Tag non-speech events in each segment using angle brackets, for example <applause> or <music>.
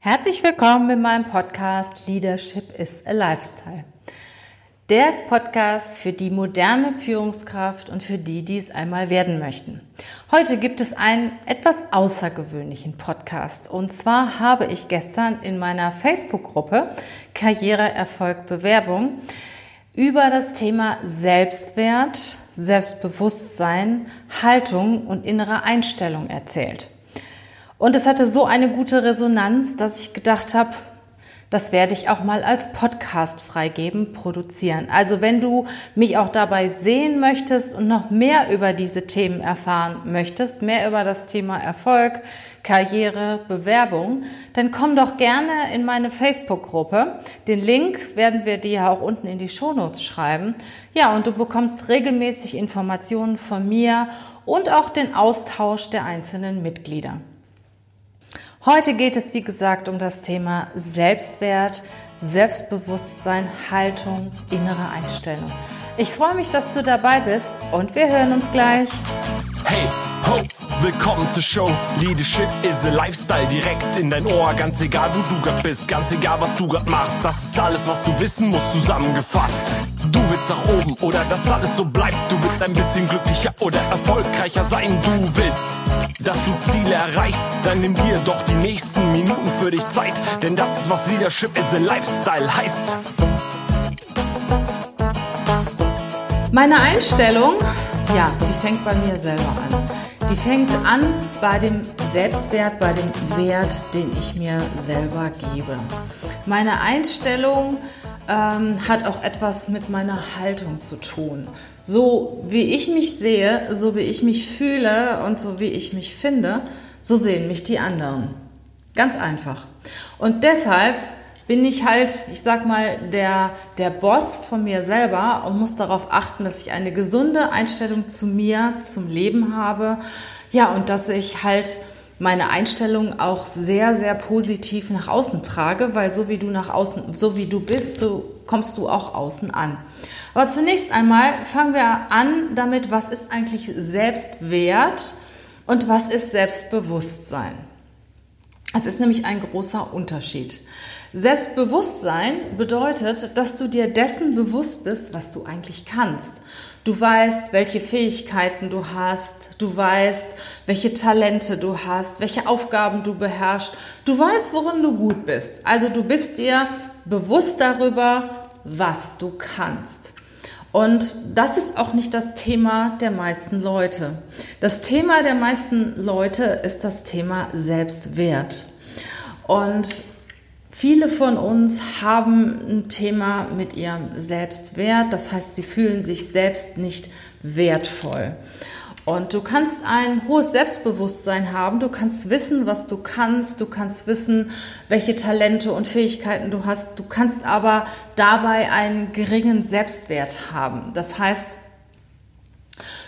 Herzlich willkommen in meinem Podcast Leadership is a Lifestyle. Der Podcast für die moderne Führungskraft und für die, die es einmal werden möchten. Heute gibt es einen etwas außergewöhnlichen Podcast. Und zwar habe ich gestern in meiner Facebook-Gruppe Karriere, Erfolg, Bewerbung über das Thema Selbstwert, Selbstbewusstsein, Haltung und innere Einstellung erzählt. Und es hatte so eine gute Resonanz, dass ich gedacht habe, das werde ich auch mal als Podcast freigeben, produzieren. Also wenn du mich auch dabei sehen möchtest und noch mehr über diese Themen erfahren möchtest, mehr über das Thema Erfolg, Karriere, Bewerbung, dann komm doch gerne in meine Facebook-Gruppe. Den Link werden wir dir auch unten in die Shownotes schreiben. Ja, und du bekommst regelmäßig Informationen von mir und auch den Austausch der einzelnen Mitglieder. Heute geht es, wie gesagt, um das Thema Selbstwert, Selbstbewusstsein, Haltung, innere Einstellung. Ich freue mich, dass du dabei bist und wir hören uns gleich. Hey, ho, willkommen zur Show. Leadership is a Lifestyle direkt in dein Ohr. Ganz egal, wo du grad bist, ganz egal, was du grad machst. Das ist alles, was du wissen musst, zusammengefasst. Du willst nach oben oder dass alles so bleibt. Du willst ein bisschen glücklicher oder erfolgreicher sein. Du willst dass du Ziele erreichst, dann nimm dir doch die nächsten Minuten für dich Zeit, denn das ist was Leadership is a Lifestyle heißt. Meine Einstellung, ja, die fängt bei mir selber an. Die fängt an bei dem Selbstwert, bei dem Wert, den ich mir selber gebe. Meine Einstellung ähm, hat auch etwas mit meiner Haltung zu tun. So wie ich mich sehe, so wie ich mich fühle und so wie ich mich finde, so sehen mich die anderen. Ganz einfach. Und deshalb bin ich halt, ich sag mal, der, der Boss von mir selber und muss darauf achten, dass ich eine gesunde Einstellung zu mir, zum Leben habe. Ja, und dass ich halt meine Einstellung auch sehr, sehr positiv nach außen trage, weil so wie du nach außen, so wie du bist, so kommst du auch außen an. Aber zunächst einmal fangen wir an damit, was ist eigentlich Selbstwert und was ist Selbstbewusstsein. Es ist nämlich ein großer Unterschied. Selbstbewusstsein bedeutet, dass du dir dessen bewusst bist, was du eigentlich kannst. Du weißt, welche Fähigkeiten du hast, du weißt, welche Talente du hast, welche Aufgaben du beherrschst, du weißt, worin du gut bist. Also du bist dir bewusst darüber, was du kannst. Und das ist auch nicht das Thema der meisten Leute. Das Thema der meisten Leute ist das Thema Selbstwert. Und Viele von uns haben ein Thema mit ihrem Selbstwert, das heißt, sie fühlen sich selbst nicht wertvoll. Und du kannst ein hohes Selbstbewusstsein haben, du kannst wissen, was du kannst, du kannst wissen, welche Talente und Fähigkeiten du hast, du kannst aber dabei einen geringen Selbstwert haben. Das heißt,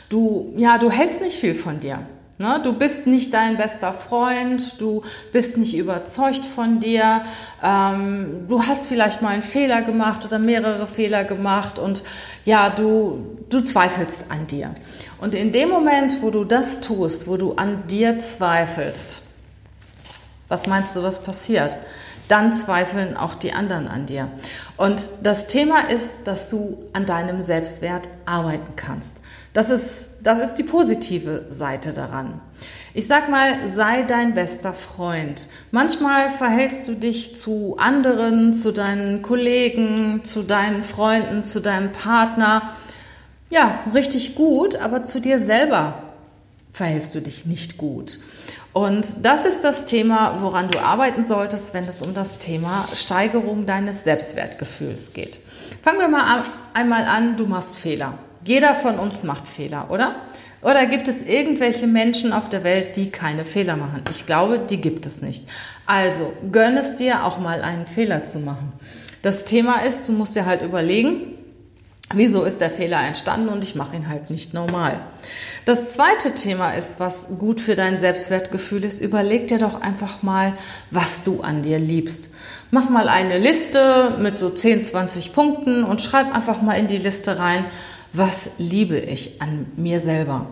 du, ja, du hältst nicht viel von dir. Ne? Du bist nicht dein bester Freund, du bist nicht überzeugt von dir, ähm, du hast vielleicht mal einen Fehler gemacht oder mehrere Fehler gemacht und ja, du, du zweifelst an dir. Und in dem Moment, wo du das tust, wo du an dir zweifelst, was meinst du, was passiert? Dann zweifeln auch die anderen an dir. Und das Thema ist, dass du an deinem Selbstwert arbeiten kannst. Das ist, das ist die positive Seite daran. Ich sag mal, sei dein bester Freund. Manchmal verhältst du dich zu anderen, zu deinen Kollegen, zu deinen Freunden, zu deinem Partner, ja, richtig gut, aber zu dir selber verhältst du dich nicht gut. Und das ist das Thema, woran du arbeiten solltest, wenn es um das Thema Steigerung deines Selbstwertgefühls geht. Fangen wir mal einmal an, du machst Fehler. Jeder von uns macht Fehler, oder? Oder gibt es irgendwelche Menschen auf der Welt, die keine Fehler machen? Ich glaube, die gibt es nicht. Also, gönn es dir auch mal einen Fehler zu machen. Das Thema ist, du musst dir halt überlegen, wieso ist der Fehler entstanden und ich mache ihn halt nicht normal. Das zweite Thema ist, was gut für dein Selbstwertgefühl ist, überleg dir doch einfach mal, was du an dir liebst. Mach mal eine Liste mit so 10, 20 Punkten und schreib einfach mal in die Liste rein, was liebe ich an mir selber?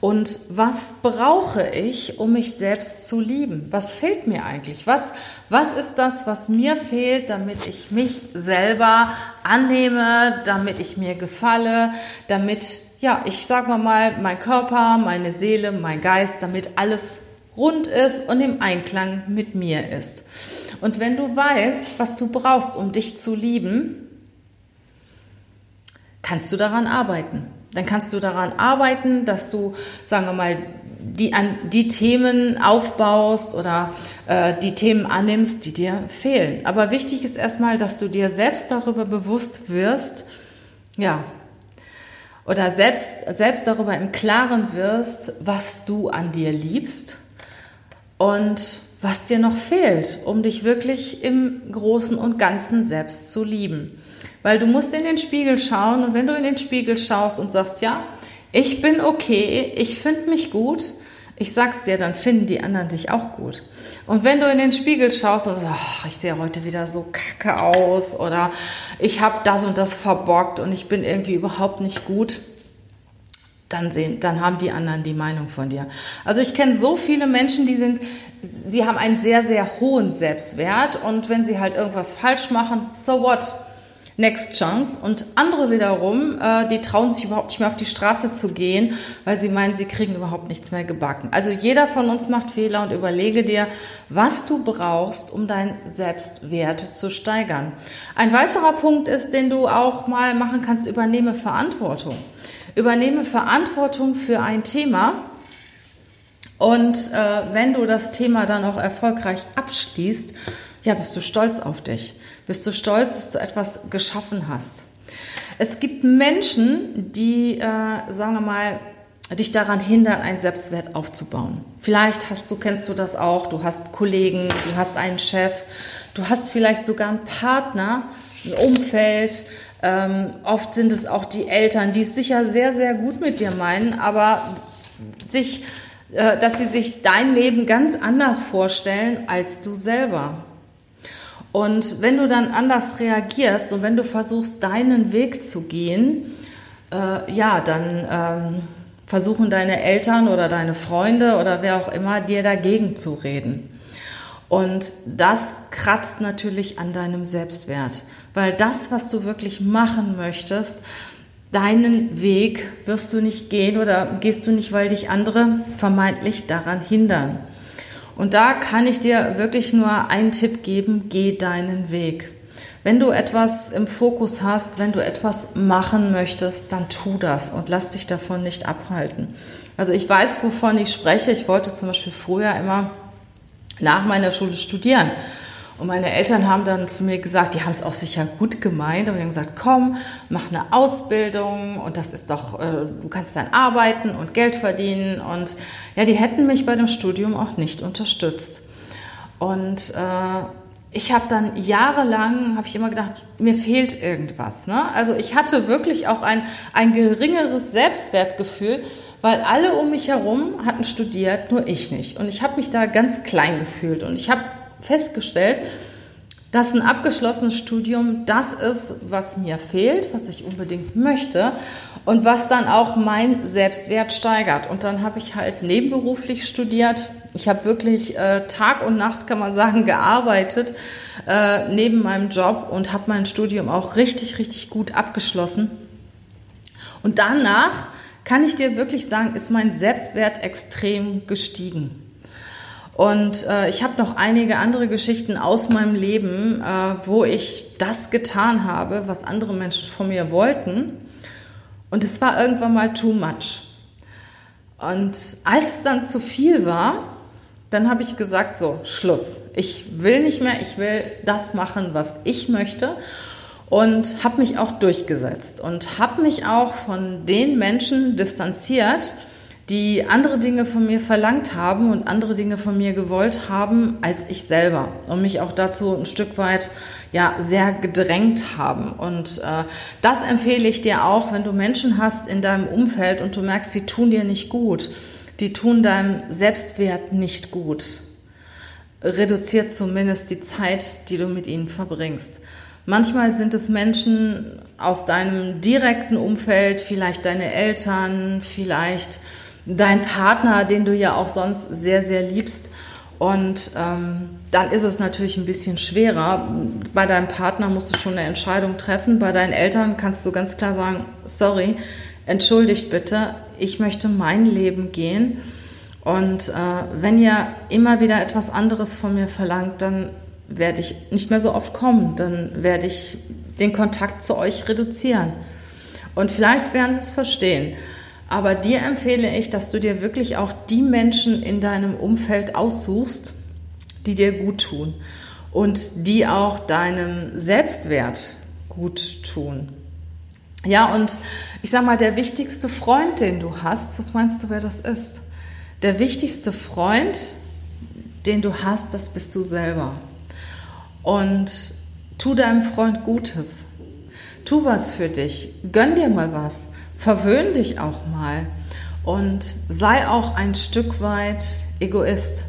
Und was brauche ich, um mich selbst zu lieben? Was fehlt mir eigentlich? Was, was ist das, was mir fehlt, damit ich mich selber annehme, damit ich mir gefalle, damit, ja, ich sag mal mal, mein Körper, meine Seele, mein Geist, damit alles rund ist und im Einklang mit mir ist. Und wenn du weißt, was du brauchst, um dich zu lieben, kannst du daran arbeiten. Dann kannst du daran arbeiten, dass du, sagen wir mal, die, an die Themen aufbaust oder äh, die Themen annimmst, die dir fehlen. Aber wichtig ist erstmal, dass du dir selbst darüber bewusst wirst, ja, oder selbst, selbst darüber im Klaren wirst, was du an dir liebst und was dir noch fehlt, um dich wirklich im Großen und Ganzen selbst zu lieben. Weil du musst in den Spiegel schauen und wenn du in den Spiegel schaust und sagst, ja, ich bin okay, ich finde mich gut, ich sag's dir, dann finden die anderen dich auch gut. Und wenn du in den Spiegel schaust und sagst, oh, ich sehe heute wieder so kacke aus oder ich habe das und das verbockt und ich bin irgendwie überhaupt nicht gut, dann sehen, dann haben die anderen die Meinung von dir. Also ich kenne so viele Menschen, die sind, sie haben einen sehr, sehr hohen Selbstwert und wenn sie halt irgendwas falsch machen, so what? Next Chance. Und andere wiederum, äh, die trauen sich überhaupt nicht mehr auf die Straße zu gehen, weil sie meinen, sie kriegen überhaupt nichts mehr gebacken. Also jeder von uns macht Fehler und überlege dir, was du brauchst, um deinen Selbstwert zu steigern. Ein weiterer Punkt ist, den du auch mal machen kannst, übernehme Verantwortung. Übernehme Verantwortung für ein Thema. Und äh, wenn du das Thema dann auch erfolgreich abschließt, ja, bist du stolz auf dich. Bist du stolz, dass du etwas geschaffen hast. Es gibt Menschen, die, äh, sagen wir mal, dich daran hindern, einen Selbstwert aufzubauen. Vielleicht hast du, kennst du das auch, du hast Kollegen, du hast einen Chef, du hast vielleicht sogar einen Partner, ein Umfeld, ähm, oft sind es auch die Eltern, die es sicher sehr, sehr gut mit dir meinen, aber sich, äh, dass sie sich dein Leben ganz anders vorstellen als du selber. Und wenn du dann anders reagierst und wenn du versuchst, deinen Weg zu gehen, äh, ja, dann ähm, versuchen deine Eltern oder deine Freunde oder wer auch immer dir dagegen zu reden. Und das kratzt natürlich an deinem Selbstwert, weil das, was du wirklich machen möchtest, deinen Weg wirst du nicht gehen oder gehst du nicht, weil dich andere vermeintlich daran hindern. Und da kann ich dir wirklich nur einen Tipp geben, geh deinen Weg. Wenn du etwas im Fokus hast, wenn du etwas machen möchtest, dann tu das und lass dich davon nicht abhalten. Also ich weiß, wovon ich spreche. Ich wollte zum Beispiel früher immer nach meiner Schule studieren. Und meine Eltern haben dann zu mir gesagt, die haben es auch sicher gut gemeint, und die haben gesagt, komm, mach eine Ausbildung und das ist doch, äh, du kannst dann arbeiten und Geld verdienen. Und ja, die hätten mich bei dem Studium auch nicht unterstützt. Und äh, ich habe dann jahrelang, habe ich immer gedacht, mir fehlt irgendwas. Ne? Also ich hatte wirklich auch ein, ein geringeres Selbstwertgefühl, weil alle um mich herum hatten studiert, nur ich nicht. Und ich habe mich da ganz klein gefühlt und ich habe festgestellt, dass ein abgeschlossenes Studium das ist, was mir fehlt, was ich unbedingt möchte und was dann auch mein Selbstwert steigert. Und dann habe ich halt nebenberuflich studiert. Ich habe wirklich äh, Tag und Nacht, kann man sagen, <laughs> gearbeitet äh, neben meinem Job und habe mein Studium auch richtig, richtig gut abgeschlossen. Und danach kann ich dir wirklich sagen, ist mein Selbstwert extrem gestiegen. Und äh, ich habe noch einige andere Geschichten aus meinem Leben, äh, wo ich das getan habe, was andere Menschen von mir wollten. Und es war irgendwann mal too much. Und als es dann zu viel war, dann habe ich gesagt, so, Schluss. Ich will nicht mehr, ich will das machen, was ich möchte und habe mich auch durchgesetzt und habe mich auch von den Menschen distanziert, die andere Dinge von mir verlangt haben und andere Dinge von mir gewollt haben als ich selber und mich auch dazu ein Stück weit ja sehr gedrängt haben und äh, das empfehle ich dir auch, wenn du Menschen hast in deinem Umfeld und du merkst, sie tun dir nicht gut, die tun deinem Selbstwert nicht gut. Reduziert zumindest die Zeit, die du mit ihnen verbringst. Manchmal sind es Menschen aus deinem direkten Umfeld, vielleicht deine Eltern, vielleicht dein Partner, den du ja auch sonst sehr, sehr liebst. Und ähm, dann ist es natürlich ein bisschen schwerer. Bei deinem Partner musst du schon eine Entscheidung treffen. Bei deinen Eltern kannst du ganz klar sagen, sorry, entschuldigt bitte, ich möchte mein Leben gehen. Und äh, wenn ihr immer wieder etwas anderes von mir verlangt, dann werde ich nicht mehr so oft kommen. Dann werde ich den Kontakt zu euch reduzieren. Und vielleicht werden sie es verstehen. Aber dir empfehle ich, dass du dir wirklich auch die Menschen in deinem Umfeld aussuchst, die dir gut tun und die auch deinem Selbstwert gut tun. Ja, und ich sag mal, der wichtigste Freund, den du hast, was meinst du, wer das ist? Der wichtigste Freund, den du hast, das bist du selber. Und tu deinem Freund Gutes. Tu was für dich. Gönn dir mal was verwöhn dich auch mal und sei auch ein Stück weit Egoist.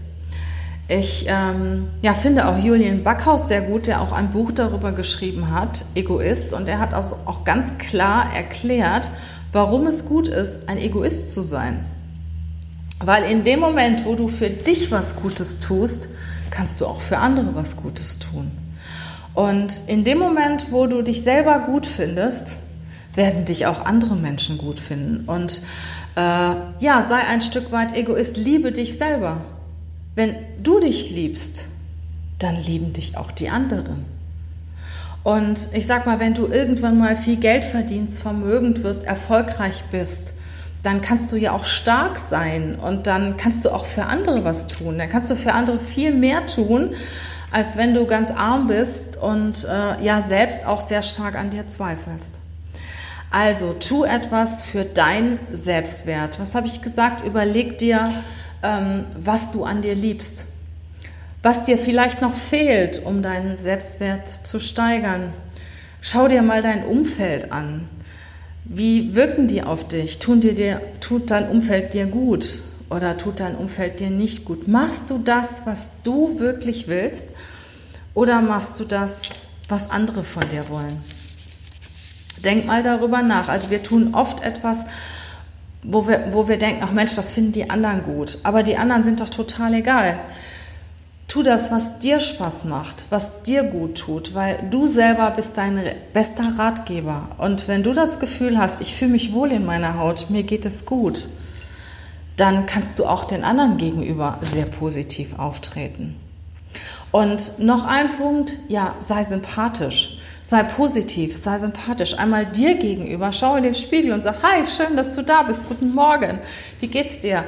Ich ähm, ja, finde auch Julian Backhaus sehr gut, der auch ein Buch darüber geschrieben hat, Egoist, und er hat also auch ganz klar erklärt, warum es gut ist, ein Egoist zu sein. Weil in dem Moment, wo du für dich was Gutes tust, kannst du auch für andere was Gutes tun. Und in dem Moment, wo du dich selber gut findest, werden dich auch andere Menschen gut finden. Und äh, ja, sei ein Stück weit Egoist, liebe dich selber. Wenn du dich liebst, dann lieben dich auch die anderen. Und ich sag mal, wenn du irgendwann mal viel Geld verdienst, vermögend wirst, erfolgreich bist, dann kannst du ja auch stark sein und dann kannst du auch für andere was tun. Dann kannst du für andere viel mehr tun, als wenn du ganz arm bist und äh, ja selbst auch sehr stark an dir zweifelst. Also tu etwas für dein Selbstwert. Was habe ich gesagt? Überleg dir, ähm, was du an dir liebst. Was dir vielleicht noch fehlt, um deinen Selbstwert zu steigern. Schau dir mal dein Umfeld an. Wie wirken die auf dich? Tun dir, dir, tut dein Umfeld dir gut oder tut dein Umfeld dir nicht gut? Machst du das, was du wirklich willst oder machst du das, was andere von dir wollen? Denk mal darüber nach. Also wir tun oft etwas, wo wir, wo wir denken, ach Mensch, das finden die anderen gut. Aber die anderen sind doch total egal. Tu das, was dir Spaß macht, was dir gut tut, weil du selber bist dein bester Ratgeber. Und wenn du das Gefühl hast, ich fühle mich wohl in meiner Haut, mir geht es gut, dann kannst du auch den anderen gegenüber sehr positiv auftreten. Und noch ein Punkt, ja, sei sympathisch. Sei positiv, sei sympathisch. Einmal dir gegenüber, schau in den Spiegel und sag, hi, schön, dass du da bist, guten Morgen, wie geht's dir?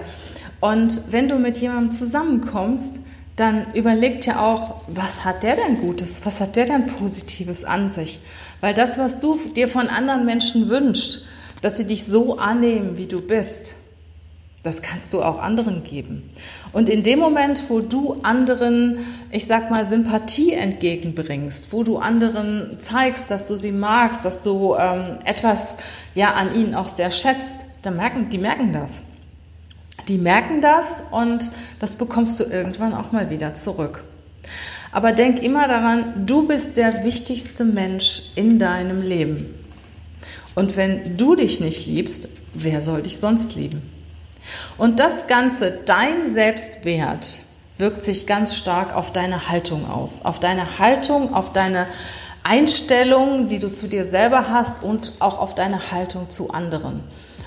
Und wenn du mit jemandem zusammenkommst, dann überleg dir auch, was hat der denn Gutes, was hat der denn Positives an sich? Weil das, was du dir von anderen Menschen wünschst, dass sie dich so annehmen, wie du bist, das kannst du auch anderen geben. Und in dem Moment, wo du anderen, ich sag mal, Sympathie entgegenbringst, wo du anderen zeigst, dass du sie magst, dass du ähm, etwas ja an ihnen auch sehr schätzt, dann merken die merken das. Die merken das und das bekommst du irgendwann auch mal wieder zurück. Aber denk immer daran, du bist der wichtigste Mensch in deinem Leben. Und wenn du dich nicht liebst, wer soll dich sonst lieben? Und das Ganze, dein Selbstwert, wirkt sich ganz stark auf deine Haltung aus. Auf deine Haltung, auf deine Einstellung, die du zu dir selber hast und auch auf deine Haltung zu anderen.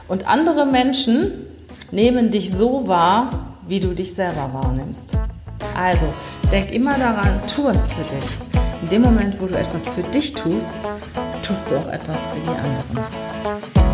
Und andere Menschen nehmen dich so wahr, wie du dich selber wahrnimmst. Also, denk immer daran, tu es für dich. In dem Moment, wo du etwas für dich tust, tust du auch etwas für die anderen.